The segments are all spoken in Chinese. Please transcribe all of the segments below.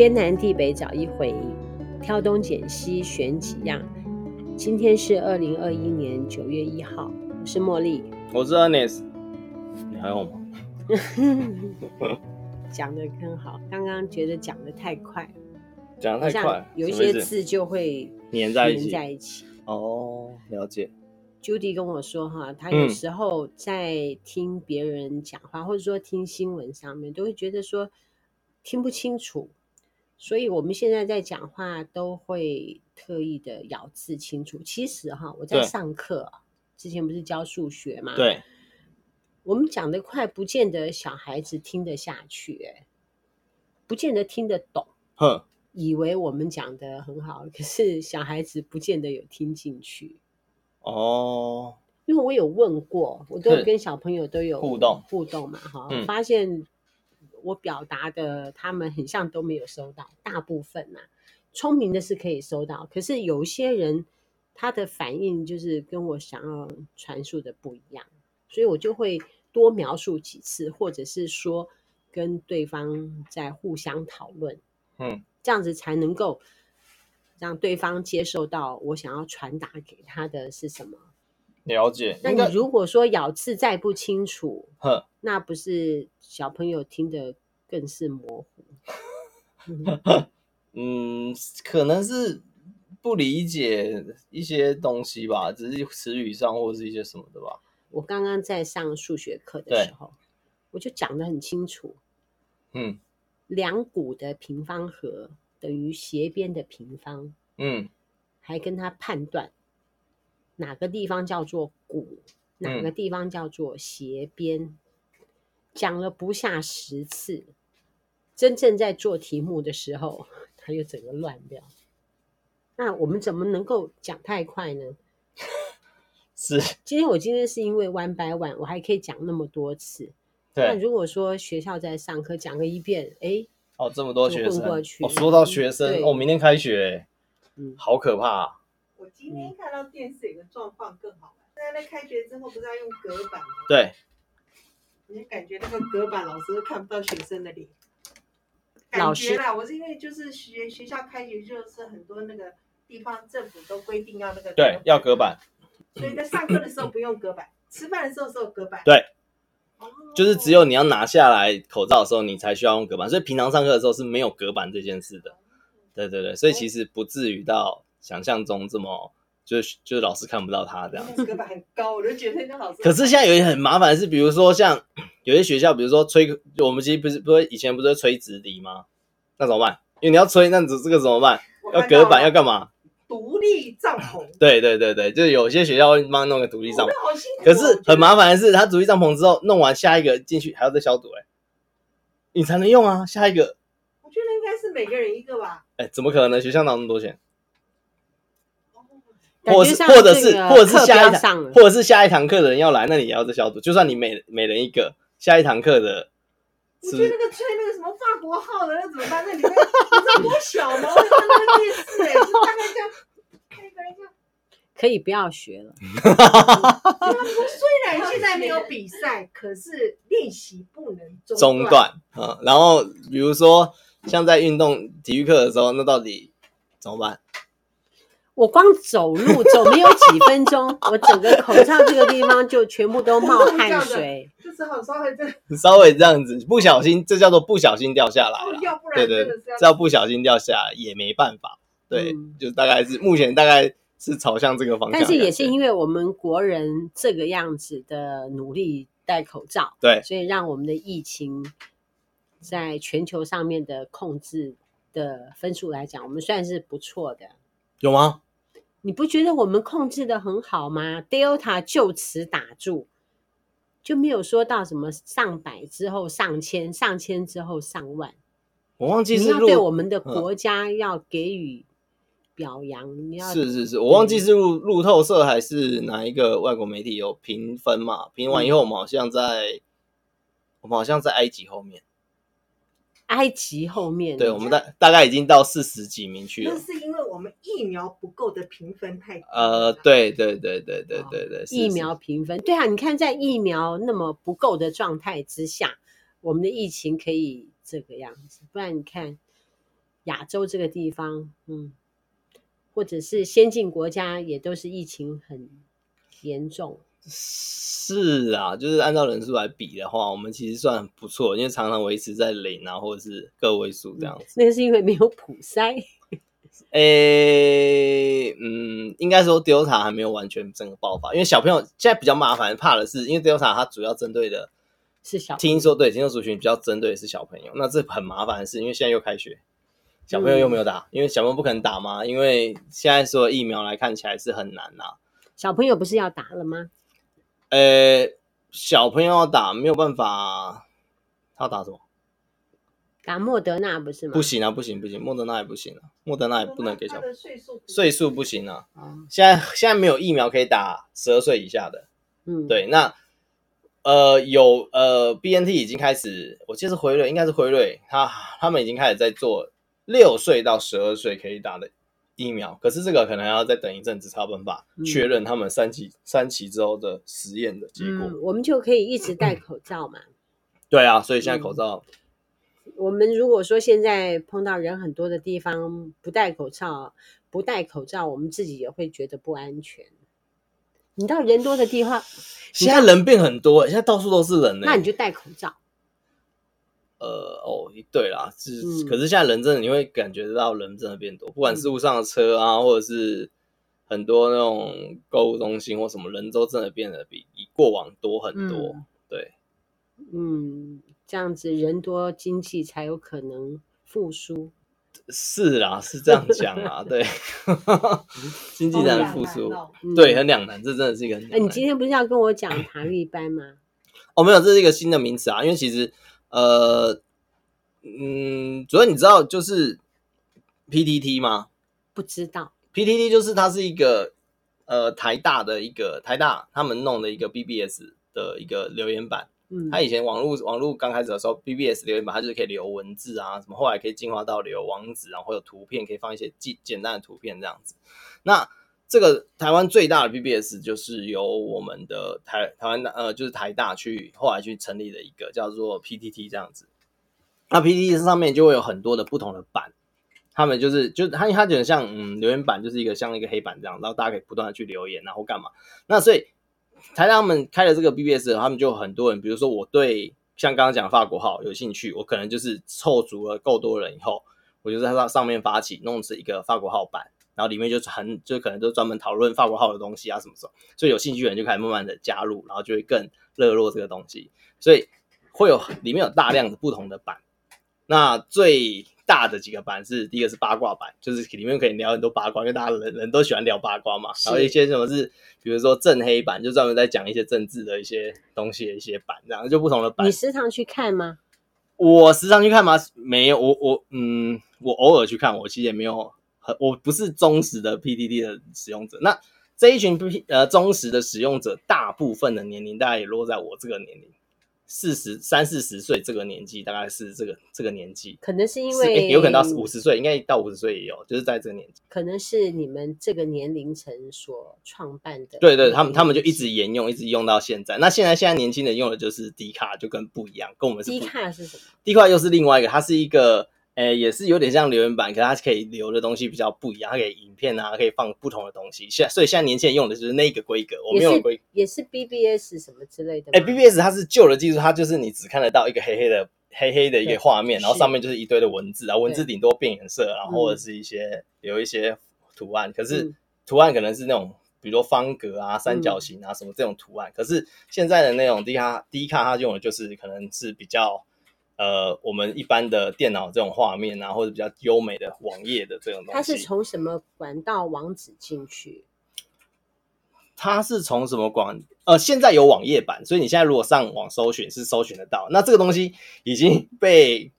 天南地北找一回，挑东拣西选几样。今天是二零二一年九月一号，我是茉莉，我是 Ernest，你还好吗？讲的很好，刚刚觉得讲的太快，讲的太快，有一些字就会黏在一起。在一起。哦，了解。Judy 跟我说哈，他有时候在听别人讲话，嗯、或者说听新闻上面，都会觉得说听不清楚，所以我们现在在讲话都会特意的咬字清楚。其实哈，我在上课之前不是教数学嘛？对，我们讲得快，不见得小孩子听得下去，哎，不见得听得懂。哼，以为我们讲得很好，可是小孩子不见得有听进去。哦，因为我有问过，我都跟小朋友都有互动互动嘛，哈，嗯、发现我表达的他们很像都没有收到，大部分呐、啊，聪明的是可以收到，可是有些人他的反应就是跟我想要传述的不一样，所以我就会多描述几次，或者是说跟对方在互相讨论，嗯，这样子才能够。让对方接受到我想要传达给他的是什么？了解。那你如果说咬字再不清楚，呵那不是小朋友听得更是模糊？嗯，可能是不理解一些东西吧，只是词语上或者是一些什么的吧。我刚刚在上数学课的时候，我就讲得很清楚。嗯，两股的平方和。等于斜边的平方，嗯，还跟他判断哪个地方叫做骨，哪个地方叫做斜边，讲、嗯、了不下十次，真正在做题目的时候，他又整个乱掉。那我们怎么能够讲太快呢？是，今天我今天是因为 one by one，我还可以讲那么多次。对那如果说学校在上课讲个一遍，哎。哦，这么多学生哦，说到学生对哦，明天开学，嗯，好可怕啊。我今天看到电视有个状况更好玩，在那开学之后不是要用隔板吗？对，你感觉那个隔板老师都看不到学生的脸，感觉啦，我是因为就是学学校开学就是很多那个地方政府都规定要那个对要隔板，所以在上课的时候不用隔板，吃饭的时候是有隔板，对。就是只有你要拿下来口罩的时候，你才需要用隔板，所以平常上课的时候是没有隔板这件事的。对对对，所以其实不至于到想象中这么，就是就是老师看不到他这样子。隔 板很高，我就觉得那老师。可是现在有一些很麻烦是，比如说像有些学校，比如说吹，我们其实不是不是以前不是吹直笛吗？那怎么办？因为你要吹，那这这个怎么办？要隔板要干嘛？独立帐篷，对对对对，就是有些学校会帮弄个独立帐篷。可是很麻烦的是，他独立帐篷之后弄完，下一个进去还要再消毒，哎，你才能用啊。下一个，我觉得应该是每个人一个吧。哎，怎么可能？学校哪那么多钱？或者是或者是或者是下一堂或者是下一堂课的人要来，那你也要再消毒。就算你每每人一个，下一堂课的，我觉得那个吹那个什么法国号的那怎么办？那里面你知道多小吗？我看那个电视，哎，大概这样。可以 不要学了。虽然现在没有比赛，可是练习不能中断。中断，嗯，然后比如说像在运动体育课的时候，那到底怎么办？我光走路走没有几分钟，我整个口罩这个地方就全部都冒汗 水。就是好稍微这 稍微这样子，不小心，这叫做不小心掉下来了。对对，这要不小心掉下来也没办法。对，嗯、就大概是目前大概。是朝向这个方向，但是也是因为我们国人这个样子的努力戴口罩，对，所以让我们的疫情在全球上面的控制的分数来讲，我们算是不错的。有吗？你不觉得我们控制的很好吗？Delta 就此打住，就没有说到什么上百之后上千，上千之后上万。我忘记是对我们的国家要给予。表扬你要是是是，我忘记是路路透社还是哪一个外国媒体有评分嘛？评完以后，我们好像在、嗯、我们好像在埃及后面，埃及后面，对，我们大大概已经到四十几名去了。那是因为我们疫苗不够的评分太呃，对对对对对对对，疫苗评分对啊，你看在疫苗那么不够的状态之下，我们的疫情可以这个样子，不然你看。亚洲这个地方，嗯，或者是先进国家，也都是疫情很严重。是啊，就是按照人数来比的话，我们其实算不错，因为常常维持在零啊，或者是个位数这样子。那个是因为没有普筛。诶、欸，嗯，应该说 Delta 还没有完全整个爆发，因为小朋友现在比较麻烦，怕的是因为 Delta 它主要针对的是小，听说对听说族群比较针对的是小朋友，那这很麻烦的是，因为现在又开学，小朋友又没有打，嗯、因为小朋友不可能打嘛，因为现在所有疫苗来看起来是很难呐、啊。小朋友不是要打了吗？呃、欸，小朋友要打没有办法，他打什么？打莫德纳不是吗？不行啊，不行不行，莫德纳也不行啊，莫德纳也不能给小朋友。岁数岁数不行啊。嗯、现在现在没有疫苗可以打十二岁以下的。嗯，对，那呃有呃 BNT 已经开始，我记得是辉瑞，应该是辉瑞，他他们已经开始在做六岁到十二岁可以打的疫苗，可是这个可能要再等一阵子才有办法确认他们三期、嗯、三期之后的实验的结果、嗯。我们就可以一直戴口罩嘛。对啊，所以现在口罩。嗯我们如果说现在碰到人很多的地方不戴口罩，不戴口罩，我们自己也会觉得不安全。你到人多的地方，现在人变很多，现在到处都是人呢。那你就戴口罩。呃，哦，对啦，是，嗯、可是现在人真的，你会感觉到人真的变多，不管是路上的车啊，嗯、或者是很多那种购物中心或什么，人都真的变得比过往多很多。嗯、对，嗯。这样子人多，经济才有可能复苏。是啦，是这样讲啊，对，经济才能复苏，对，很两难，这真的是一个很。哎，你今天不是要跟我讲塔利班吗？哦，没有，这是一个新的名词啊，因为其实，呃，嗯，主要你知道就是 PTT 吗？不知道，PTT 就是它是一个呃台大的一个台大他们弄的一个 BBS 的一个留言板。嗯，他以前网络网络刚开始的时候，BBS 留言板，它就是可以留文字啊，什么后来可以进化到留网址，然后会有图片，可以放一些简简单的图片这样子。那这个台湾最大的 BBS 就是由我们的台台湾呃，就是台大去后来去成立的一个叫做 PTT 这样子。那 PTT 上面就会有很多的不同的版，他们就是就它它就很像嗯留言板，就是一个像一个黑板这样，然后大家可以不断的去留言，然后干嘛？那所以。台大他们开了这个 BBS，他们就很多人，比如说我对像刚刚讲法国号有兴趣，我可能就是凑足了够多人以后，我就在它上面发起弄成一个法国号版，然后里面就很就可能就专门讨论法国号的东西啊什么什么，所以有兴趣的人就开始慢慢的加入，然后就会更热络这个东西，所以会有里面有大量的不同的版，那最。大的几个版是第一个是八卦版，就是里面可以聊很多八卦，因为大家人人都喜欢聊八卦嘛。然后一些什么是，比如说正黑版，就专门在讲一些政治的一些东西的一些版，然后就不同的版。你时常去看吗？我时常去看吗？没有，我我嗯，我偶尔去看，我其实也没有很，我不是忠实的 PDD 的使用者。那这一群 P 呃忠实的使用者，大部分的年龄大概也落在我这个年龄。四十三四十岁这个年纪，大概是这个这个年纪，可能是因为、欸、有可能到五十岁，应该到五十岁也有，就是在这个年纪，可能是你们这个年龄层所创办的。对对，他们他们就一直沿用，一直用到现在。那现在现在年轻人用的就是 D 卡，就跟不一样，跟我们是。D 卡是什么？D 卡又是另外一个，它是一个。诶，也是有点像留言板，可它可以留的东西比较不一样，它可以影片啊，可以放不同的东西。现所以现在年轻人用的就是那个规格，我没有规格，也是 BBS 什么之类的。诶 BBS 它是旧的技术，它就是你只看得到一个黑黑的黑黑的一个画面，然后上面就是一堆的文字啊，文字顶多变颜色，然后或者是一些有一些图案，可是图案可能是那种比如说方格啊、三角形啊什么这种图案。可是现在的那种 D 卡 D 卡它用的就是可能是比较。呃，我们一般的电脑这种画面啊，或者比较优美的网页的这种东西，它是从什么管道网址进去？它是从什么管？呃，现在有网页版，所以你现在如果上网搜寻是搜寻得到。那这个东西已经被。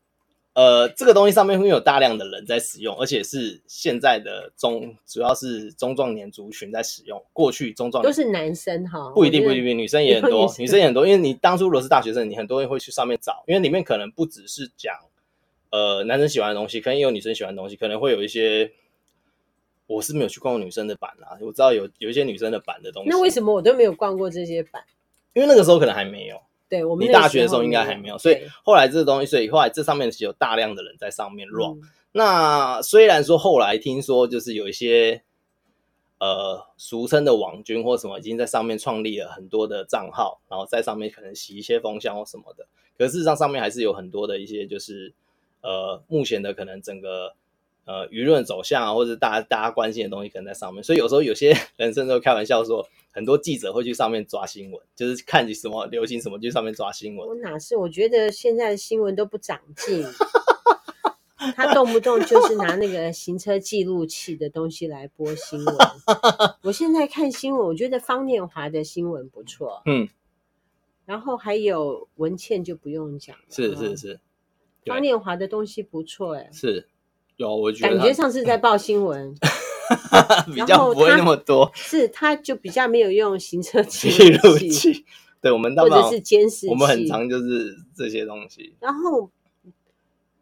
呃，这个东西上面会有大量的人在使用，而且是现在的中，主要是中壮年族群在使用。过去中壮年都是男生哈，不一定，不一定，女生也很多，女生也很多。因为你当初如果是大学生，你很多人会去上面找，因为里面可能不只是讲呃男生喜欢的东西，可能也有女生喜欢的东西，可能会有一些。我是没有去逛过女生的版啦，我知道有有一些女生的版的东西。那为什么我都没有逛过这些版？因为那个时候可能还没有。对，我们你大学的时候应该还没有，所以后来这个东西，所以后来这上面是有大量的人在上面 run，那虽然说后来听说就是有一些呃俗称的网军或什么已经在上面创立了很多的账号，然后在上面可能洗一些风向或什么的，可事实上上面还是有很多的一些就是呃目前的可能整个。呃，舆论走向啊，或者大家大家关心的东西，可能在上面。所以有时候有些 人甚至会开玩笑说，很多记者会去上面抓新闻，就是看你什么流行什么，去上面抓新闻。我哪是？我觉得现在的新闻都不长进，他动不动就是拿那个行车记录器的东西来播新闻。我现在看新闻，我觉得方念华的新闻不错，嗯，然后还有文倩就不用讲了，是是是，方念华的东西不错，哎，是。有，我觉得感觉上次在报新闻，比较不会那么多。是，他就比较没有用行车 记录器。对，我们或者是监视器，我们很常就是这些东西。然后，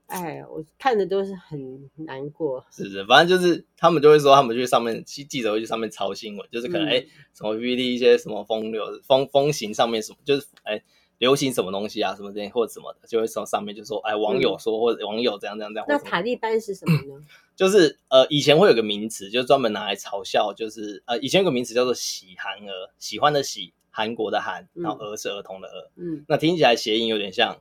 哎，我看的都是很难过。是是，反正就是他们就会说，他们去上面记记者会去上面抄新闻，就是可能哎、嗯，什么 PPT 一些什么风流风风行上面什么，就是哎。流行什么东西啊，什么这些或者什么的，就会从上面就说，哎，网友说、嗯、或者网友这样这样这样。那塔利班是什么呢？就是呃，以前会有个名词，就专门拿来嘲笑，就是呃，以前有个名词叫做喜韩儿，喜欢的喜，韩国的韩，然后儿是儿童的儿。嗯。那听起来谐音有点像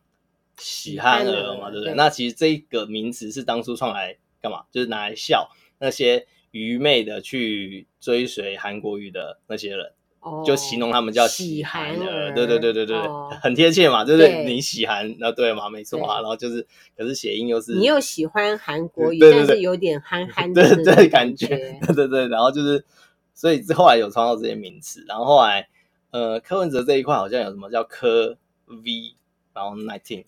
喜憨儿嘛，对不对？那其实这个名词是当初创来干嘛？就是拿来笑那些愚昧的去追随韩国语的那些人。就形容他们叫喜韩儿，对对对对对，哦、很贴切嘛，对不对？你喜韩，那对嘛，没错啊。然后就是，可是谐音又是你又喜欢韩国语，对对对，但是有点憨憨的 对对感觉，对对对。然后就是，所以后来有创造这些名词。然后后来，呃，柯文哲这一块好像有什么叫柯 V，然后 nineteen。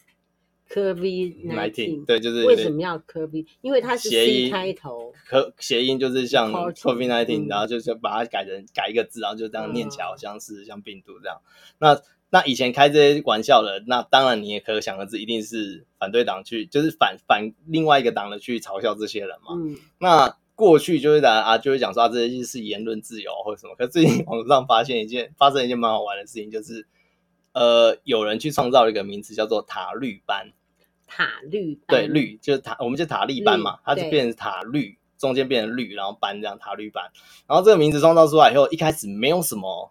COVID nineteen，对，就是为什么要 COVID？因为它是 C 开头，可谐音就是像 COVID nineteen，然后就是把它改成改一个字，然后就这样念起来，好像是像病毒这样。那那以前开这些玩笑的，那当然你也可想而知，一定是反对党去，就是反反另外一个党的去嘲笑这些人嘛。嗯，那过去就是讲啊，就会讲说啊这些是言论自由或者什么。可是最近网络上发现一件，发生一件蛮好玩的事情，就是呃，有人去创造了一个名词，叫做塔绿班。塔绿对绿就是塔，我们就塔利班嘛，它就变成塔绿，中间变成绿，然后班这样塔绿班。然后这个名字创造出来以后，一开始没有什么，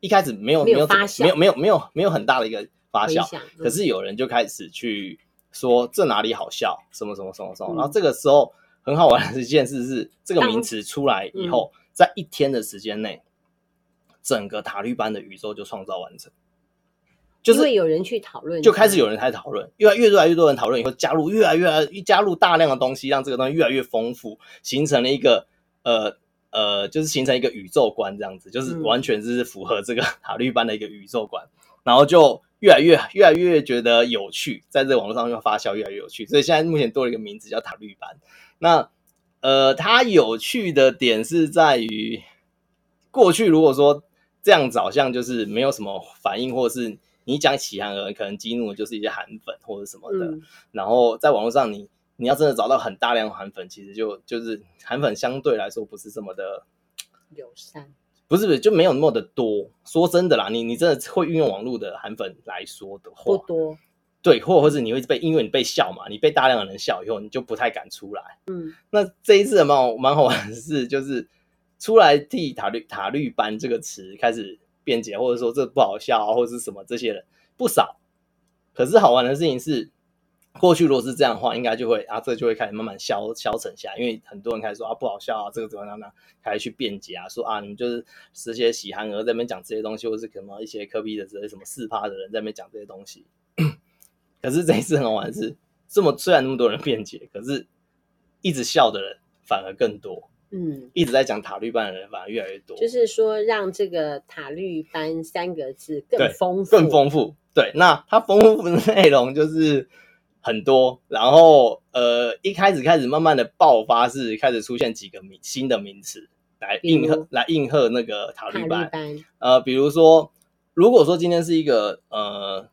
一开始没有没有发，没有没有没有没有很大的一个发酵。可是有人就开始去说这哪里好笑，什么什么什么什么。然后这个时候很好玩的一件事是，这个名词出来以后，在一天的时间内，整个塔绿班的宇宙就创造完成。就是因为有人去讨论，就开始有人开始讨论，越来越多来越多人讨论以后，加入越来越来加入大量的东西，让这个东西越来越丰富，形成了一个呃呃，就是形成一个宇宙观这样子，就是完全是符合这个塔绿班的一个宇宙观，嗯、然后就越来越越来越觉得有趣，在这个网络上又发酵越来越有趣，所以现在目前多了一个名字叫塔绿班。那呃，它有趣的点是在于，过去如果说这样子好像就是没有什么反应，或者是。你讲起韩文，可能激怒的就是一些韩粉或者什么的。嗯、然后在网络上你，你你要真的找到很大量韩粉，其实就就是韩粉相对来说不是这么的友善，不是不是就没有那么的多。说真的啦，你你真的会运用网络的韩粉来说的话，不多。对，或者或是你会被，因为你被笑嘛，你被大量的人笑以后，你就不太敢出来。嗯，那这一次蛮好蛮好玩的是，就是出来替塔绿塔绿班这个词开始。辩解，或者说这不好笑啊，或者是什么，这些人不少。可是好玩的事情是，过去如果是这样的话，应该就会啊，这就会开始慢慢消消沉下，因为很多人开始说啊不好笑啊，这个怎么样呢？开始去辩解啊，说啊你们就是这些喜憨儿在那边讲这些东西，或是什么一些科比的这些什么四趴的人在那边讲这些东西。可是这一次很好玩的是，这么虽然那么多人辩解，可是一直笑的人反而更多。嗯，一直在讲塔绿班的人反而越来越多，就是说让这个塔绿班三个字更丰富，更丰富。对，那它丰富的内容就是很多，然后呃，一开始开始慢慢的爆发是开始出现几个名新的名词来应和来应和那个塔绿班。班呃，比如说，如果说今天是一个呃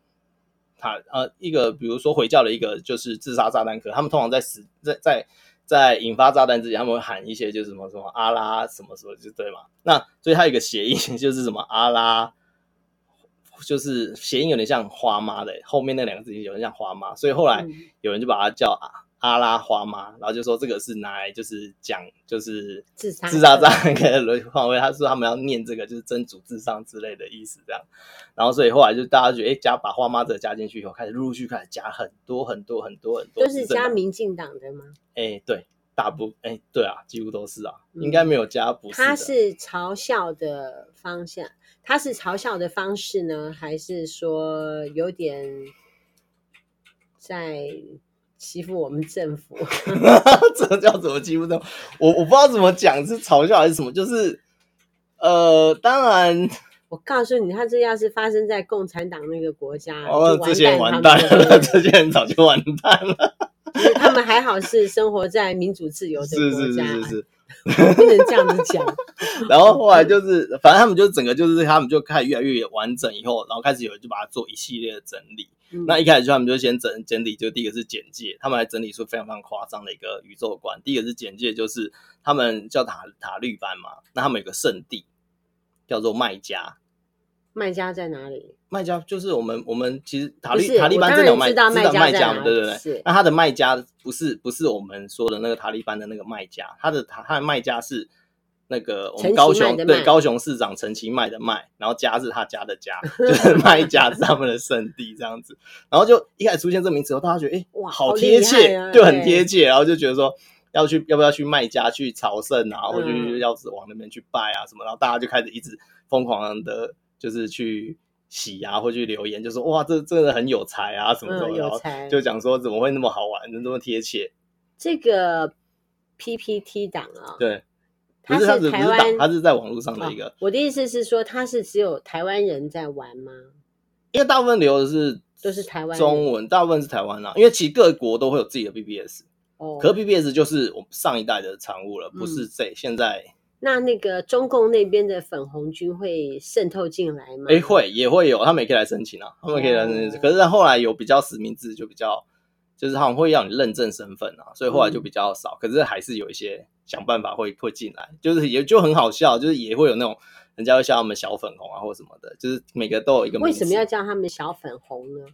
塔呃一个比如说回教的一个就是自杀炸弹客，他们通常在死在在。在引发炸弹之前，他们会喊一些就是什么什么阿拉什么什么，就对嘛。那所以它有一个谐音，就是什么阿拉，就是谐音有点像花妈的后面那两个字有点像花妈，所以后来有人就把它叫阿拉花妈，然后就说这个是拿来就是讲就是自杀自杀这样一个轮换位，他说他们要念这个就是真主至上之类的意思这样，然后所以后来就大家觉得哎加把花妈这个加进去以后，开始陆陆续续开始加很多很多很多很多，都是加民进党的吗？哎对，大部哎对啊，几乎都是啊，嗯、应该没有加不是。他是嘲笑的方向，他是嘲笑的方式呢，还是说有点在？欺负我们政府，这叫怎么欺负呢？我我不知道怎么讲，是嘲笑还是什么？就是呃，当然，我告诉你，他这要是发生在共产党那个国家，哦，这些人完蛋了，这些人早就完蛋了。他们还好是生活在民主自由的国家，是是是是是。不能这样子讲，然后后来就是，反正他们就整个就是，他们就开始越来越完整，以后然后开始有人就把它做一系列的整理。嗯、那一开始就他们就先整整理，就第一个是简介，他们还整理出非常非常夸张的一个宇宙观。第一个是简介，就是他们叫塔塔绿班嘛，那他们有个圣地叫做麦加。麦家在哪里？麦家就是我们我们其实塔利塔利班真的有麦知道麦加嘛？对对对。那他的麦家不是不是我们说的那个塔利班的那个麦家，他的他他的麦家是那个我们高雄对高雄市长陈其迈的迈，然后家是他家的家，就是卖家是他们的圣地这样子。然后就一开始出现这名词后，大家觉得哎、欸、哇好贴切，啊、就很贴切，然后就觉得说要去要不要去卖家去朝圣啊，或者要是往那边去拜啊什么，然后大家就开始一直疯狂的。就是去洗啊，或去留言，就说哇，这真的很有才啊，什么什么，然后，就讲说怎么会那么好玩，能这么贴切？这个 PPT 档啊，对，它是台湾，它是在网络上的一个。我的意思是说，他是只有台湾人在玩吗？因为大部分留的是都是台湾中文，大部分是台湾啊。因为其实各国都会有自己的 BBS，哦，可是 BBS 就是我们上一代的产物了，不是这现在。那那个中共那边的粉红军会渗透进来吗？哎、欸，会也会有，他们也可以来申请啊，他们可以来申请。Oh. 可是后来有比较实名制，就比较就是他们会让你认证身份啊，所以后来就比较少。嗯、可是还是有一些想办法会会进来，就是也就很好笑，就是也会有那种人家会叫他们小粉红啊或什么的，就是每个都有一个。为什么要叫他们小粉红呢？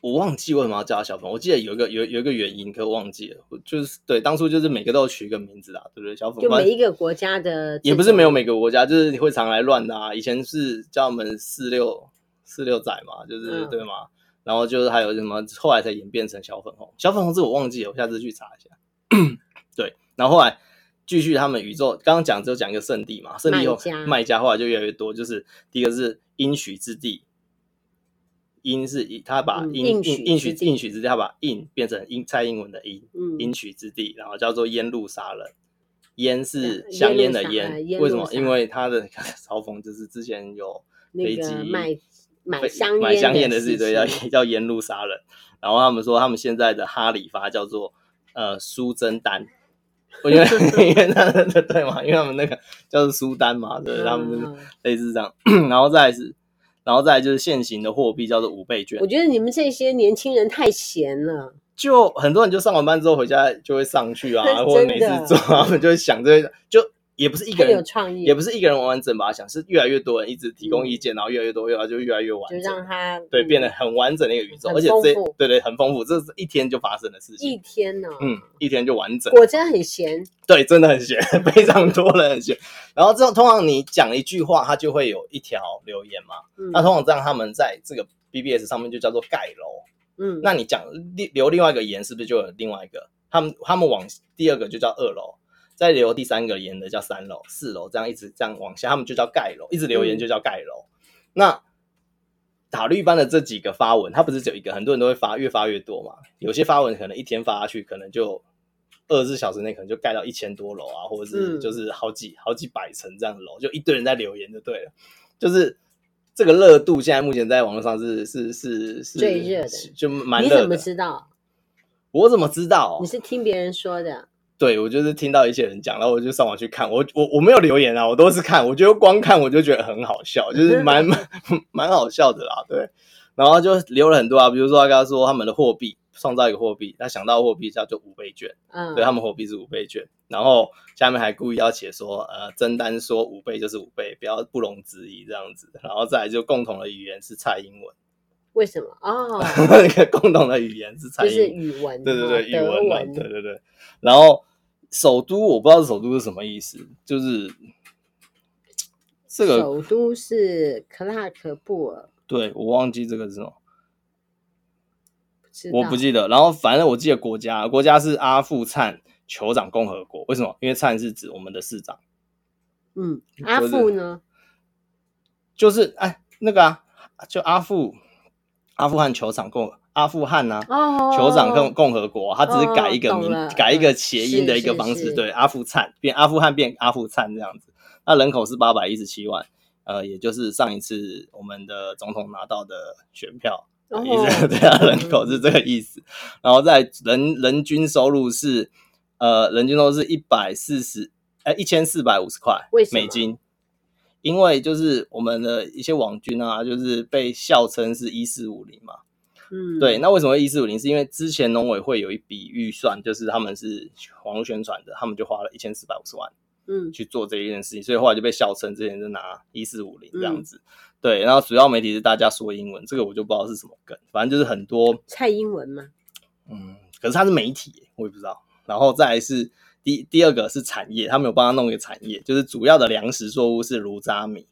我忘记为什么要叫他小粉，我记得有一个有有一个原因，可我忘记了。就是对，当初就是每个都要取一个名字啊，对不对？小粉就每一个国家的也不是没有每个国家，就是会常来乱的啊。以前是叫我们四六四六仔嘛，就是、嗯、对吗？然后就是还有什么，后来才演变成小粉红。小粉红这我忘记了，我下次去查一下。对，然后后来继续他们宇宙刚刚讲只有讲一个圣地嘛，圣地以后卖家后来就越来越多，就是第一个是应许之地。应是他把应应应许应许之地，他把应变成英蔡英文的英，应许之地，然后叫做烟路杀人。烟是香烟的烟，为什么？因为他的 嘲讽就是之前有飞机买买香买香烟的事情，叫叫烟路杀人。然后他们说他们现在的哈里发叫做呃苏贞丹，因为因为他的对嘛，因为他们那个叫做苏丹嘛，对，他们就是类似这样。然后再是。然后再来就是现行的货币叫做五倍券。我觉得你们这些年轻人太闲了，就很多人就上完班之后回家就会上去啊，或者没事做，他们就会想这些就。也不是一个人有创意，也不是一个人完完整把它想，是越来越多人一直提供意见，然后越来越多，越来就越来越完整，就让它对变得很完整的一个宇宙，而且这对对很丰富，这是一天就发生的事情，一天呢，嗯，一天就完整，果真很闲，对，真的很闲，非常多人很闲。然后这种通常你讲一句话，它就会有一条留言嘛，那通常这样他们在这个 BBS 上面就叫做盖楼，嗯，那你讲留另外一个言，是不是就有另外一个？他们他们往第二个就叫二楼。再留第三个言的叫三楼、四楼，这样一直这样往下，他们就叫盖楼，一直留言就叫盖楼。嗯、那塔绿班的这几个发文，它不是只有一个，很多人都会发，越发越多嘛。有些发文可能一天发下去，可能就二十四小时内可能就盖到一千多楼啊，或者是就是好几、嗯、好几百层这样的楼，就一堆人在留言就对了。就是这个热度现在目前在网络上是是是是最热的，就蛮热的。你怎么知道？我怎么知道？你是听别人说的。对，我就是听到一些人讲，然后我就上网去看，我我我没有留言啊，我都是看，我觉得光看我就觉得很好笑，就是蛮蛮 蛮好笑的啦，对，然后就留了很多啊，比如说他跟他说他们的货币创造一个货币，他想到货币叫做五倍券，嗯，对，他们货币是五倍券，然后下面还故意要写说，呃，真单说五倍就是五倍，不要不容置疑这样子，然后再来就共同的语言是蔡英文，为什么？哦，那 个共同的语言是蔡英文，就是语文，对对对，语文嘛，对对对。然后首都我不知道首都是什么意思，就是这个首都是克拉克布尔，对我忘记这个是什么，我不记得。然后反正我记得国家，国家是阿富汗酋长共和国。为什么？因为灿是指我们的市长。嗯，阿富呢？就是哎，那个啊，就阿富。阿富汗酋长共阿富汗呐、啊，酋长共共和国，他只是改一个名，哦、改一个谐音的一个方式，对，阿富汗变阿富汗变阿富汗这样子。那人口是八百一十七万，呃，也就是上一次我们的总统拿到的选票，意思 对啊，人口是这个意思。然后在人人均收入是，呃，人均收入是一百四十，哎，一千四百五十块美金。因为就是我们的一些网军啊，就是被笑称是一四五零嘛，嗯，对。那为什么会一四五零？是因为之前农委会有一笔预算，就是他们是网络宣传的，他们就花了一千四百五十万，嗯，去做这一件事情，所以后来就被笑称之前就拿一四五零这样子，嗯、对。然后主要媒体是大家说英文，这个我就不知道是什么梗，反正就是很多蔡英文嘛，嗯，可是他是媒体，我也不知道。然后再来是。第第二个是产业，他们有帮他弄一个产业，就是主要的粮食作物是炉渣米。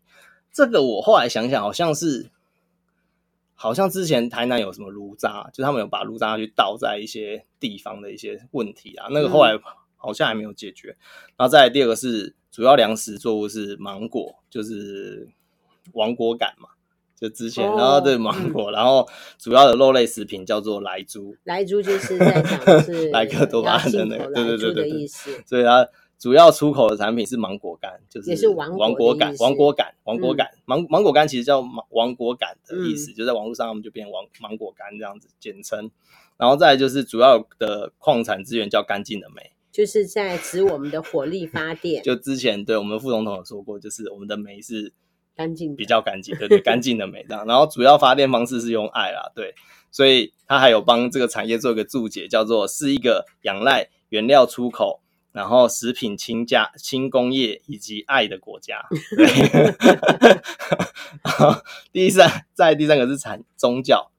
这个我后来想想，好像是，好像之前台南有什么炉渣，就是他们有把炉渣去倒在一些地方的一些问题啊，那个后来好像还没有解决。嗯、然后再来第二个是主要粮食作物是芒果，就是王果杆嘛。就之前，然后对芒果，然后主要的肉类食品叫做莱猪，莱猪就是在讲是莱克多巴胺的那个，对对对对的意思。所以它主要出口的产品是芒果干，就是也是王王果干，王果干，王果干，芒芒果干其实叫芒王果干的意思，就在网络上他们就变王芒果干这样子简称。然后再来就是主要的矿产资源叫干净的煤，就是在指我们的火力发电。就之前对我们副总统有说过，就是我们的煤是。干净比较干净，对对，干净的煤这样。然后主要发电方式是用爱啦，对，所以他还有帮这个产业做一个注解，叫做是一个仰赖原料出口，然后食品轻价轻工业以及爱的国家。对 第三，在第三个是产宗教，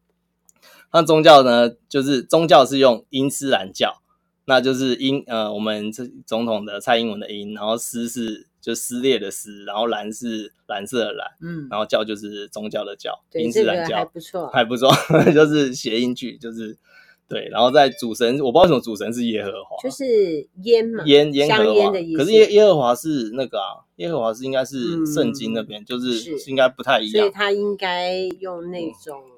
那宗教呢，就是宗教是用伊斯兰教，那就是英呃我们这总统的蔡英文的英，然后斯是。就撕裂的撕，然后蓝是蓝色的蓝，嗯，然后教就是宗教的教，伊斯兰教，还不错，还不错，就是谐音句，就是对，然后在主神，我不知道为什么主神是耶和华，就是烟嘛，烟烟和华的意思，可是耶耶和华是那个啊，耶和华是应该是圣经那边，嗯、就是应该不太一样，所以他应该用那种。嗯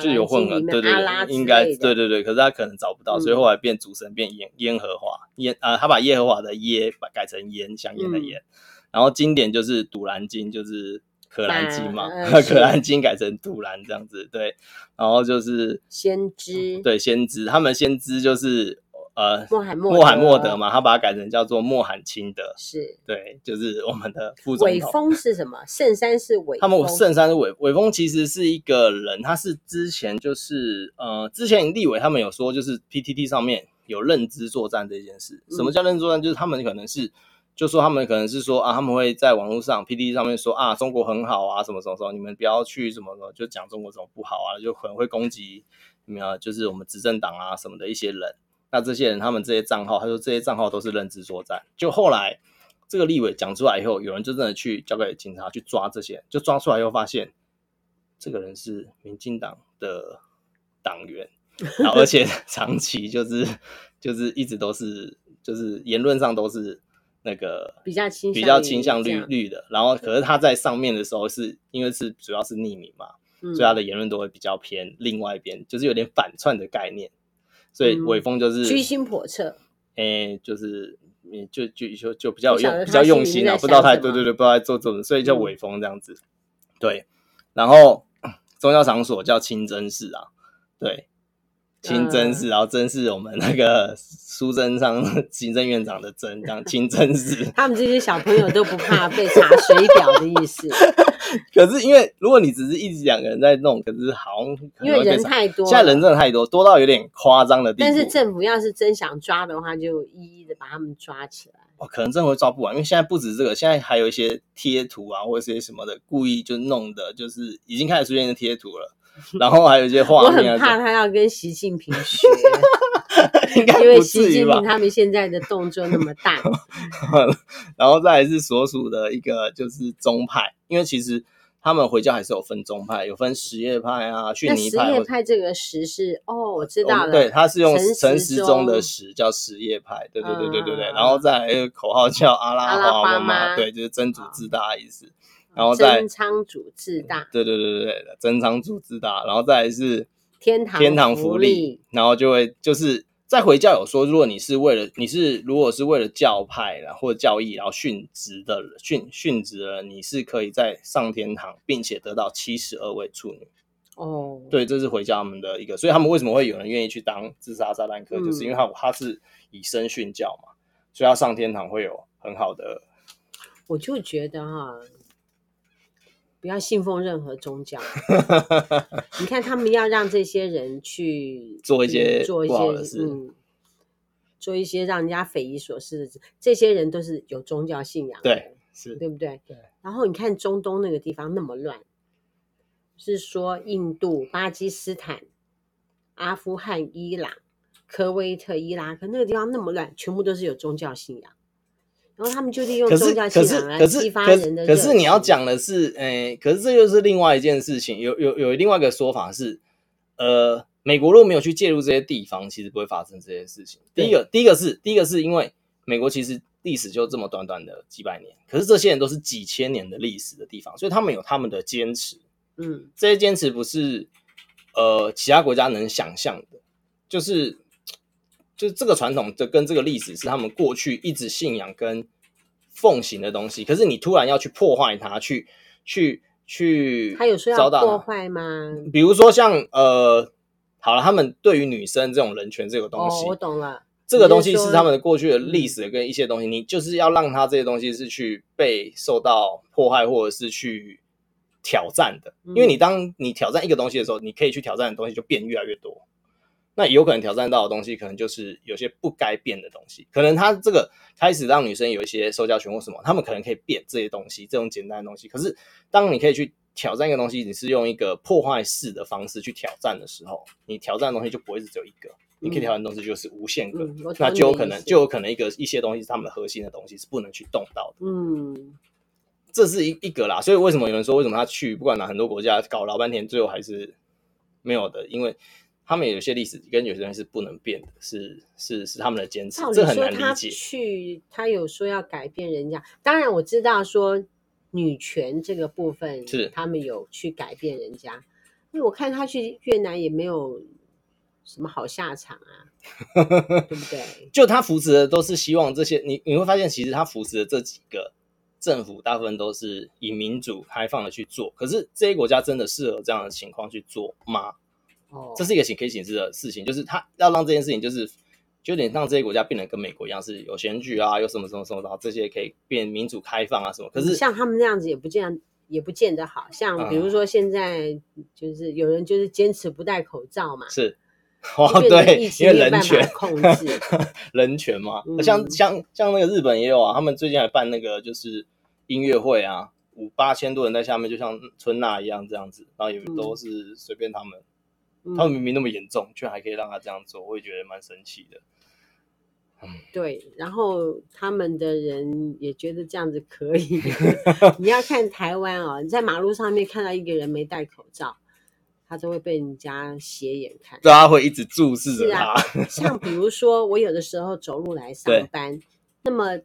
就有混合，对对对，应该对对对，可是他可能找不到，嗯、所以后来变主神变耶耶和华耶啊，他把耶和华的耶把改成烟香烟的烟，嗯、然后经典就是《赌兰经》，就是可兰经嘛，可兰经改成杜兰这样子，对，然后就是先知，对先知，他们先知就是。呃，穆罕穆罕默德嘛，他把它改成叫做穆罕钦德，是对，就是我们的副总统。伟峰是什么？圣山是伟，他们圣山是伟伟峰，其实是一个人，他是之前就是呃，之前立委他们有说，就是 PTT 上面有认知作战这件事。什么叫认知作战？就是他们可能是，就说他们可能是说啊，他们会在网络上 PTT 上面说啊，中国很好啊，什么什么什么，你们不要去什么什么，就讲中国怎么不好啊，就可能会攻击你们，就是我们执政党啊什么的一些人。那这些人，他们这些账号，他说这些账号都是认知作战。就后来这个立委讲出来以后，有人就真的去交给警察去抓这些人，就抓出来以后发现，这个人是民进党的党员，然后而且长期就是就是一直都是就是言论上都是那个比较倾比较倾向绿绿的。然后可是他在上面的时候是因为是主要是匿名嘛，所以他的言论都会比较偏另外一边，就是有点反串的概念。所以伟峰就是居心叵测，哎，就是你就就就就比较用比较用心啊，不知道他对对对，不知道在做什么，所以叫伟峰这样子。对，然后 宗教场所叫清真寺啊，对，清真寺，然后真是我们那个苏贞昌 行政院长的真，这样清真寺。他们这些小朋友都不怕被查水表的意思。可是因为如果你只是一直两个人在弄，可是好像因为人太多，现在人真的太多，多到有点夸张的地步。但是政府要是真想抓的话，就一一的把他们抓起来。哦，可能真的会抓不完，因为现在不止这个，现在还有一些贴图啊，或者是些什么的，故意就弄的，就是已经开始出现的贴图了。然后还有一些画面。我很怕他要跟习近平学，应该因为习近平他们现在的动作那么大。然后再来是所属的一个就是宗派，因为其实。他们回教还是有分宗派，有分什叶派啊、逊尼派。什叶派这个什是哦，我知道了。对，他是用陈时中的什叫什叶派。对对对对对对。嗯、然后再来一个口号叫阿拉巴马，对，就是真主自大的意思。然后再增昌主自大。对对对对对，增昌主自大。然后再来是天堂天堂福利，然后就会就是。在回教有说，如果你是为了你是如果是为了教派然或教义，然后殉职的殉殉职了，你是可以在上天堂，并且得到七十二位处女。哦，对，这是回教他们的一个，所以他们为什么会有人愿意去当自杀炸弹客，嗯、就是因为他他是以身殉教嘛，所以他上天堂会有很好的。我就觉得哈。不要信奉任何宗教。你看，他们要让这些人去 做一些做一些嗯，做一些让人家匪夷所思的。这些人都是有宗教信仰的，对，是对不对？对。然后你看中东那个地方那么乱，是说印度、巴基斯坦、阿富汗、伊朗、科威特、伊拉克那个地方那么乱，全部都是有宗教信仰。然后他们就利用宗教信仰来激发人的。可是你要讲的是，诶，可是这就是另外一件事情。有有有另外一个说法是，呃，美国如果没有去介入这些地方，其实不会发生这些事情。第一个，第一个是第一个是因为美国其实历史就这么短短的几百年，可是这些人都是几千年的历史的地方，所以他们有他们的坚持。嗯，这些坚持不是呃其他国家能想象的，就是。就是这个传统的跟这个历史是他们过去一直信仰跟奉行的东西，可是你突然要去破坏它，去去去，他有说要破坏吗？比如说像呃，好了，他们对于女生这种人权这个东西，哦，我懂了，这个东西是他们的过去的历史跟一些东西，你就是要让他这些东西是去被受到破坏或者是去挑战的，因为你当你挑战一个东西的时候，你可以去挑战的东西就变越来越多。那有可能挑战到的东西，可能就是有些不该变的东西。可能他这个开始让女生有一些受教权或什么，他们可能可以变这些东西，这种简单的东西。可是，当你可以去挑战一个东西，你是用一个破坏式的方式去挑战的时候，你挑战的东西就不会是只有一个，你可以挑战的东西就是无限个。嗯、那就有可能就有可能一个一些东西是他们的核心的东西是不能去动到的。嗯，这是一一个啦。所以为什么有人说为什么他去不管哪很多国家搞老半天，最后还是没有的？因为他们有些历史跟有些东西是不能变的，是是是他们的坚持，这很难理解。去他有说要改变人家，当然我知道说女权这个部分是他们有去改变人家，因为我看他去越南也没有什么好下场啊，对不对？就他扶持的都是希望这些，你你会发现其实他扶持的这几个政府大部分都是以民主开放的去做，可是这些国家真的适合这样的情况去做吗？哦，这是一个显可以显示的事情，就是他要让这件事情，就是就有点让这些国家变得跟美国一样，是有选举啊，有什么什么什么，然后这些可以变民主开放啊什么。可是像他们那样子也不见也不见得好，像比如说现在就是有人就是坚持不戴口罩嘛，是哦，对，因为人权控制 人权嘛，嗯、像像像那个日本也有啊，他们最近还办那个就是音乐会啊，五八千多人在下面，就像春娜一样这样子，然后也都是随便他们。嗯他们明明那么严重，却还可以让他这样做，我也觉得蛮神奇的。嗯，对，然后他们的人也觉得这样子可以。你要看台湾哦，你在马路上面看到一个人没戴口罩，他都会被人家斜眼看，大家会一直注视着他。啊，像比如说，我有的时候走路来上班，那么。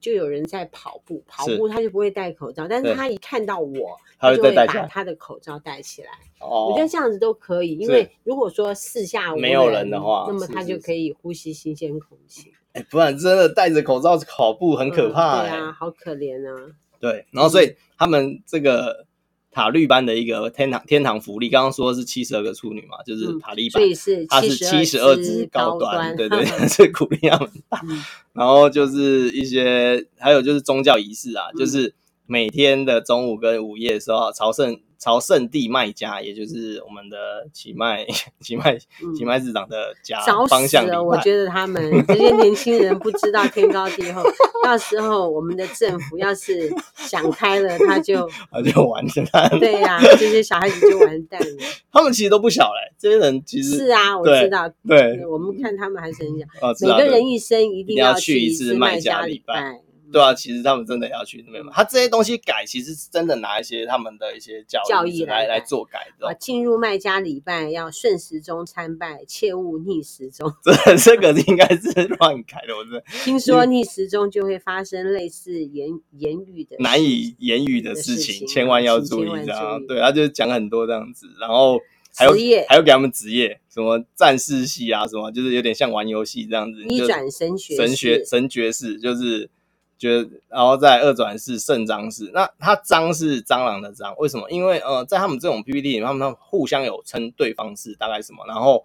就有人在跑步，跑步他就不会戴口罩，但是他一看到我，他就会把他的口罩戴起来。哦，我觉得这样子都可以，因为如果说四下，没有人的话，那么他就可以呼吸新鲜空气。哎，不然真的戴着口罩跑步很可怕。对啊，好可怜啊。对，然后所以他们这个。塔绿班的一个天堂天堂福利，刚刚说是七十二个处女嘛，就是塔利班，它是七十二支高端，对对，是 鼓励他们打。然后就是一些，还有就是宗教仪式啊，就是每天的中午跟午夜的时候，朝圣朝圣地卖家，也就是我们的奇迈 奇迈奇迈市长的家方向。我觉得他们这些年轻人不知道天高地厚，到时候我们的政府要是想开了，他就 他就完蛋了。对呀、啊，这些小孩子就完蛋了。他们其实都不小嘞，这些人其实是啊，我知道。对，对我们看他们还是很小。啊、每个人一生一定要去一次卖家礼拜。对啊，其实他们真的要去那边嘛。他这些东西改，其实是真的拿一些他们的一些教教义来来做改的。进入卖家礼拜要顺时钟参拜，切勿逆时钟。这 这个应该是乱改的，我觉得。听说逆时钟就会发生类似言言语的难以言语的事情，千万要注意这样。对，他就讲很多这样子，然后还有还有给他们职业，什么战士系啊，什么就是有点像玩游戏这样子。一转神学神学神爵士就是。觉得，然后再二转是圣章氏，那它章是蟑螂的蟑，为什么？因为呃，在他们这种 PPT 里面，他们互相有称对方是大概什么，然后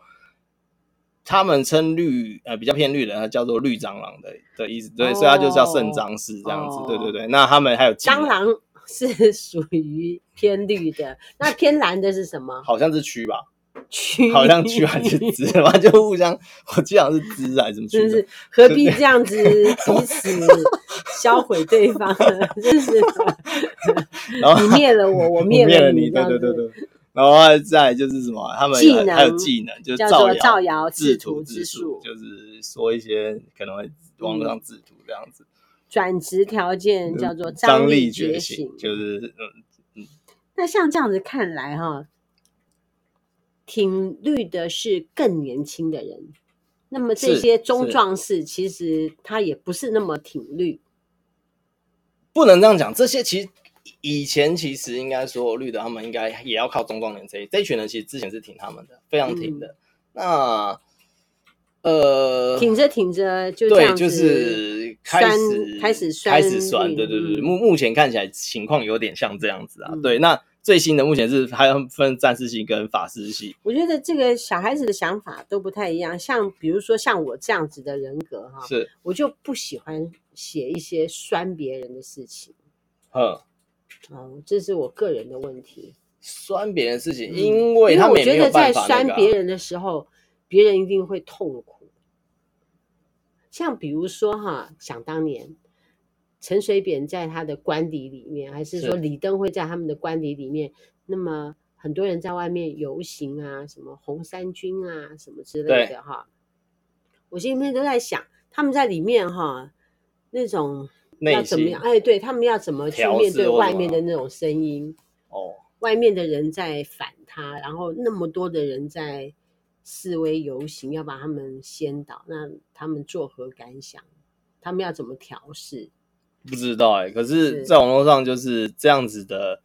他们称绿呃比较偏绿的，它叫做绿蟑螂的的意思，对，哦、所以它就叫圣章氏这样子，哦、对对对。那他们还有蟑螂是属于偏绿的，那偏蓝的是什么？好像是蛆吧。好像蛆还是蛰嘛，就互相，我记得好像是蛰还是什么？真是何必 这样子彼此销毁对方呢？真是，然后你灭了我，我灭了你，对对对对。然后再就是什么？他们还有技能，就是造谣、制图之术，就是说一些可能会网络上制图这样子。转职条件叫做张力觉醒，就是嗯嗯。那像这样子看来哈。挺绿的是更年轻的人，那么这些中壮士其实他也不是那么挺绿，不能这样讲。这些其实以前其实应该说绿的，他们应该也要靠中壮年这一这一群人，其实之前是挺他们的，非常挺的。嗯、那呃，挺着挺着就对，就是开始开始酸开始酸，对对对，目目前看起来情况有点像这样子啊。嗯、对，那。最新的目前是还要分战士系跟法师系。我觉得这个小孩子的想法都不太一样，像比如说像我这样子的人格哈，是我就不喜欢写一些酸别人的事情。嗯，哦，这是我个人的问题。酸别人的事情，因为那我觉得在酸别人的时候，别人一定会痛苦。像比如说哈，想当年。陈水扁在他的官邸里面，还是说李登辉在他们的官邸里面？那么很多人在外面游行啊，什么红三军啊，什么之类的哈。我心里面都在想，他们在里面哈，那种要怎么样？哎，对他们要怎么去面对外面的那种声音？哦，外面的人在反他，然后那么多的人在示威游行，要把他们掀倒，那他们作何感想？他们要怎么调适？不知道哎、欸，可是，在网络上就是这样子的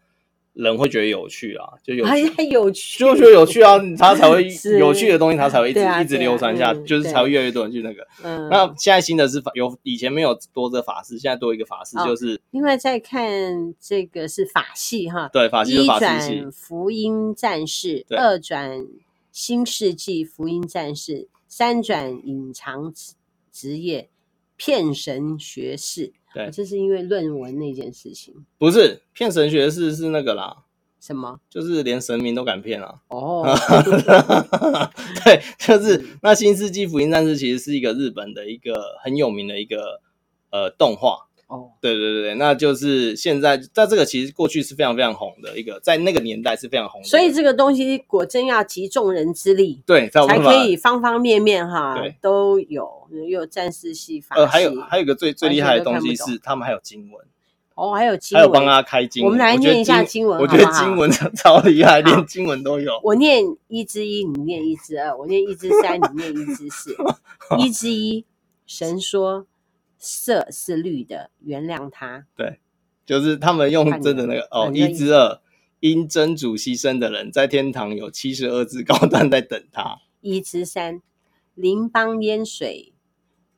人会觉得有趣啊，就有还，有趣，就觉得有趣啊，他才会有趣的东西，他才会一直一直流传下，就是才会越来越多人去那个。嗯，那现在新的是法，有以前没有多这法师，现在多一个法师，就是另外再看这个是法系哈，对，法系是法师系，福音战士，二转新世纪福音战士，三转隐藏职业骗神学士。对，这是因为论文那件事情，不是骗神学士是那个啦，什么？就是连神明都敢骗啊！哦，对，就是那新世纪福音战士其实是一个日本的一个很有名的一个呃动画。哦，oh. 对对对对，那就是现在在这个其实过去是非常非常红的一个，在那个年代是非常红的。所以这个东西果真要集众人之力，对，才，可以方方面面哈都有，又有战士系法系。呃，还有还有一个最最厉害的东西是，他们还有经文。哦，还有经文，还有帮他开经文。我们来念一下经文？我觉得经文超厉害，连经文都有。我念一之一，你念一之二，我念一之三，你念一之四。一之一，神说。色是绿的，原谅他。对，就是他们用真的那个哦，一之二，因真主牺牲的人，在天堂有七十二只高担在等他。一之三，邻邦淹水，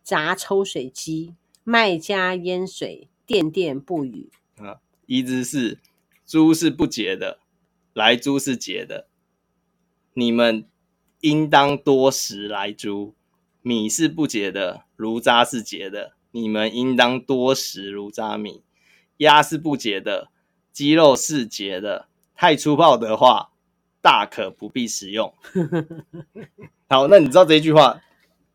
砸抽水机，卖家淹水，电电不语。啊，一之四，猪是不洁的，来猪是洁的，你们应当多食来猪。米是不洁的，炉渣是洁的。你们应当多食如渣米，鸭是不洁的，鸡肉是洁的，太粗暴的话，大可不必使用。好，那你知道这一句话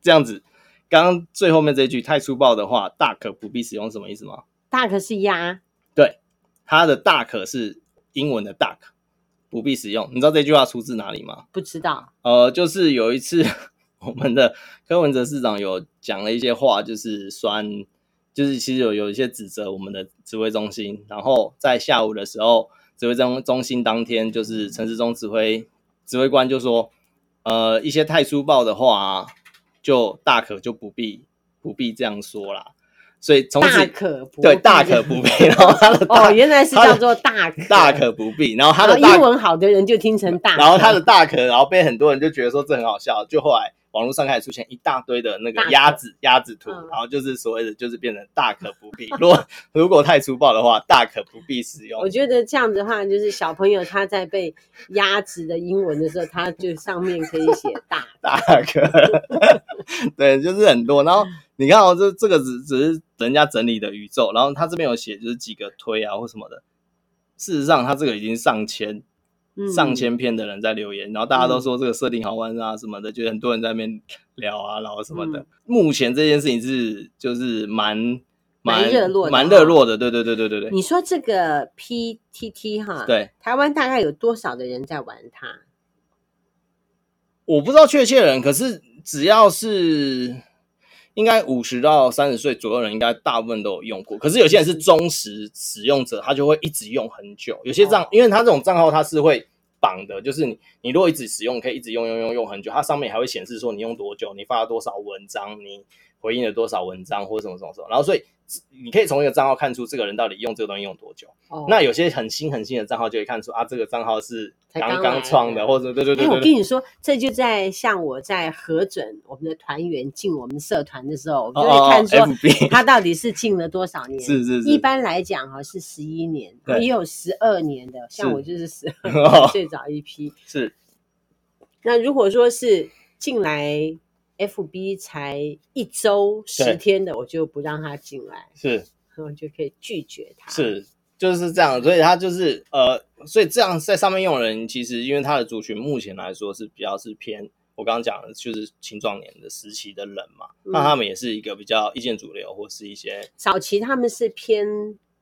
这样子，刚刚最后面这一句太粗暴的话，大可不必使用什么意思吗？大可是鸭，对，它的大可是英文的 duck，不必使用。你知道这句话出自哪里吗？不知道。呃，就是有一次我们的柯文哲市长有讲了一些话，就是酸，就是其实有有一些指责我们的指挥中心。然后在下午的时候，指挥中中心当天就是陈时中指挥指挥官就说，呃，一些太粗暴的话啊，就大可就不必不必这样说啦。所以从此大可不对大可不必，然后他的哦原来是叫做大可大可不必，然后他的英文好的人就听成大，然后他的大可，然后被很多人就觉得说这很好笑，就后来。网络上开始出现一大堆的那个鸭子鸭子图，然后就是所谓的就是变成大可不必。如果如果太粗暴的话，大可不必使用。我觉得这样子的话，就是小朋友他在背鸭子的英文的时候，他就上面可以写大 大可。对，就是很多。然后你看哦，这这个只只是人家整理的宇宙，然后他这边有写就是几个推啊或什么的。事实上，他这个已经上千。上千篇的人在留言，然后大家都说这个设定好玩啊什么的，嗯、就很多人在那边聊啊，然后什么的。嗯、目前这件事情是就是蛮蛮热络蛮热络的，对对对对对对。你说这个 PTT 哈，对，台湾大概有多少的人在玩它？我不知道确切的人，可是只要是应该五十到三十岁左右的人，应该大部分都有用过。可是有些人是忠实使用者，他就会一直用很久。有些账，哦、因为他这种账号他是会。绑的就是你，你如果一直使用，可以一直用用用用很久。它上面还会显示说你用多久，你发了多少文章，你回应了多少文章或者什么什么什么。然后所以你可以从一个账号看出这个人到底用这个东西用多久。哦、那有些很新很新的账号就会看出啊，这个账号是刚刚创的，或者对对对，对。我跟你说，这就在像我在核准我们的团员进我们社团的时候，我就会看说他到底是进了多少年。是是是。一般来讲哈是十一年，也有十二年的，像我就是十 二年最早一批。是。那如果说是进来 FB 才一周十天的，我就不让他进来。是。我就可以拒绝他。是。就是这样，所以他就是呃，所以这样在上面用的人，其实因为他的族群目前来说是比较是偏我刚刚讲的，就是青壮年的时期的人嘛，嗯、那他们也是一个比较意见主流或是一些早期他们是偏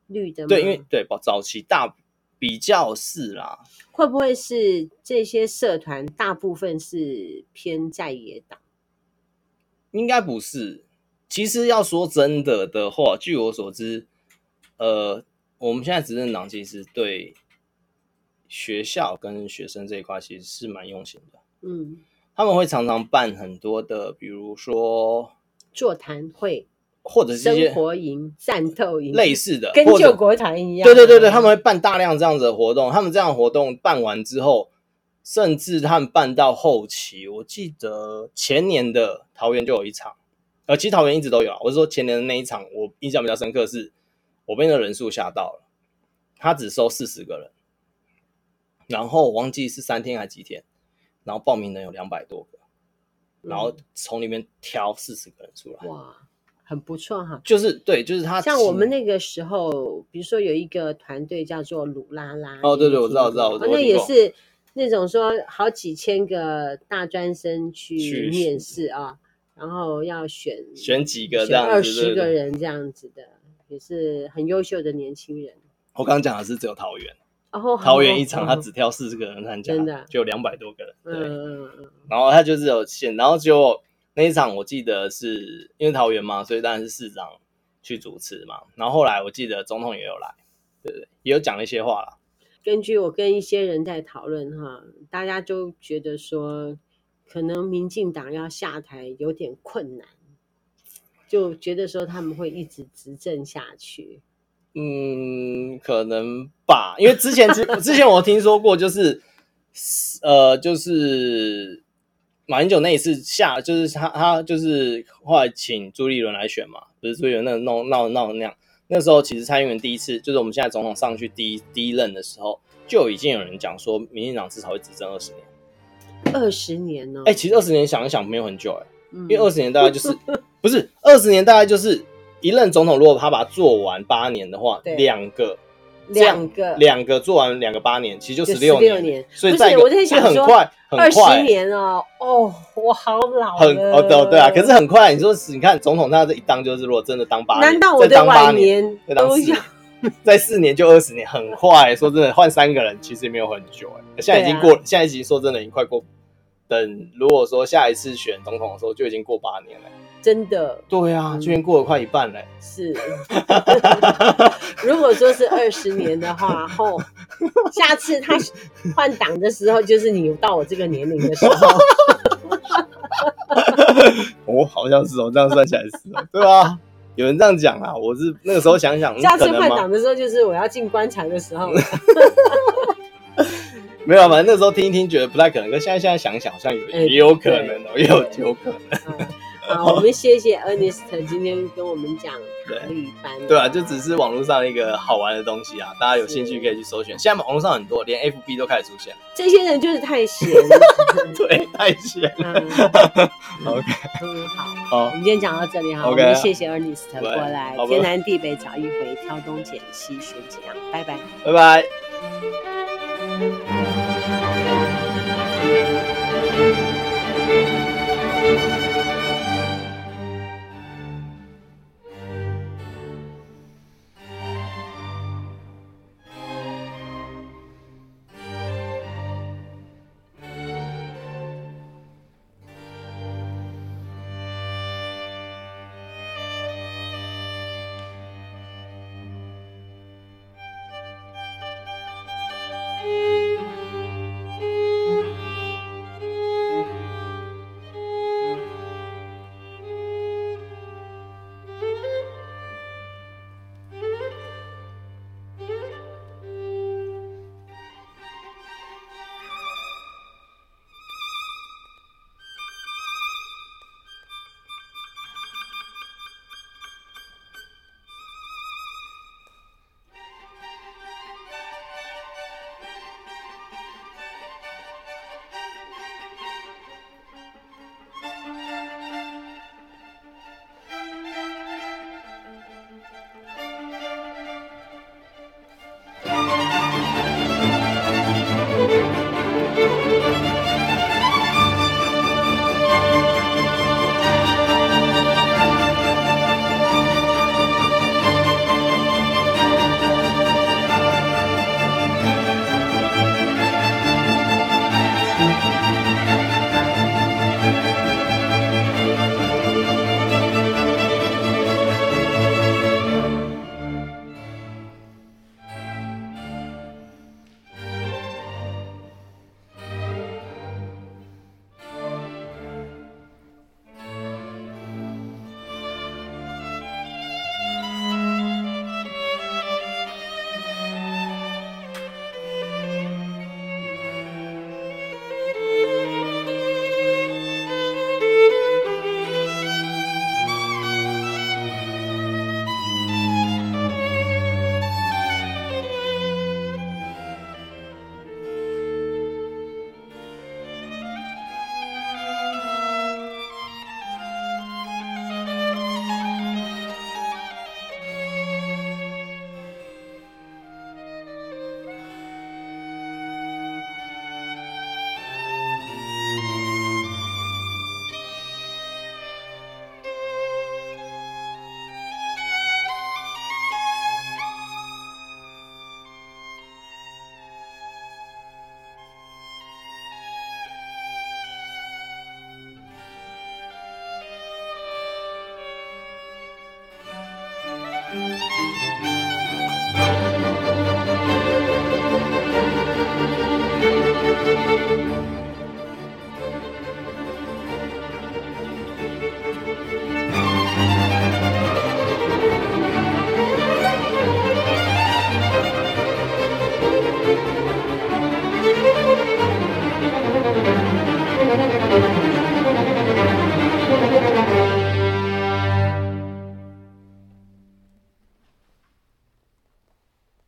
绿的吗？对，因为对，早期大比较是啦，会不会是这些社团大部分是偏在野党？应该不是，其实要说真的的话，据我所知，呃。我们现在执政党其实对学校跟学生这一块其实是蛮用心的，嗯，他们会常常办很多的，比如说座谈会，或者是些生活营、战斗营类似的，跟救国团一样。对对对对，他们会办大量这样子的活动。他们这样的活动办完之后，甚至他们办到后期，我记得前年的桃园就有一场，呃，其实桃园一直都有啊。我是说前年的那一场，我印象比较深刻是。我被那个人数吓到了，他只收四十个人，然后我忘记是三天还是几天，然后报名人有两百多个，然后从里面挑四十个人出来，哇，很不错哈。就是对，就是他像我们那个时候，比如说有一个团队叫做鲁拉拉，哦，对对，我知道，我知道，那也是那种说好几千个大专生去面试啊，然后要选选几个这样子，二十个人这样子的。也是很优秀的年轻人。我刚刚讲的是只有桃园，然后桃园一场他只挑四十个人参加，真的就有两百多个人。对，然后他就是有限，然后就那一场我记得是因为桃园嘛，所以当然是市长去主持嘛。然后后来我记得总统也有来，对对，也有讲了一些话啦。根据我跟一些人在讨论哈，大家都觉得说，可能民进党要下台有点困难。就觉得说他们会一直执政下去，嗯，可能吧，因为之前之 之前我听说过，就是呃，就是马英九那一次下，就是他他就是后来请朱立伦来选嘛，不是朱立伦那闹闹闹那样，那时候其实蔡英文第一次就是我们现在总统上去第一第一任的时候，就已经有人讲说，民进党至少会执政二十年，二十年呢？哎、欸，其实二十年想一想没有很久哎、欸。因为二十年大概就是不是二十年大概就是一任总统，如果他把它做完八年的话，两个两个两个做完两个八年，其实就十六年，年。所以在我在想很快，二十年哦，哦，我好老。很哦对对啊，可是很快。你说你看总统他这一当就是，如果真的当八年，难道我的晚年都要？在四年就二十年，很快。说真的，换三个人其实也没有很久哎，现在已经过了，现在已经说真的已经快过。等如果说下一次选总统的时候，就已经过八年了。真的？对啊，居然过了快一半嘞。是。如果说是二十年的话，后下次他换党的时候，就是你到我这个年龄的时候。哦，好像是哦，这样算起来是哦，对吧？有人这样讲啊，我是那个时候想想，下次换党的时候，就是我要进棺材的时候。没有，反正那时候听一听，觉得不太可能。可现在现在想想，好像有也有可能哦，也有有可能。好，我们谢谢 Ernest 今天跟我们讲塔绿班。对啊，就只是网络上一个好玩的东西啊，大家有兴趣可以去搜寻。现在网络上很多，连 FB 都开始出现。这些人就是太闲了，对，太闲。OK，嗯，好，好，我们今天讲到这里哈，我们谢谢 Ernest 过来，天南地北找一回，挑东拣西选几样，拜拜，拜拜。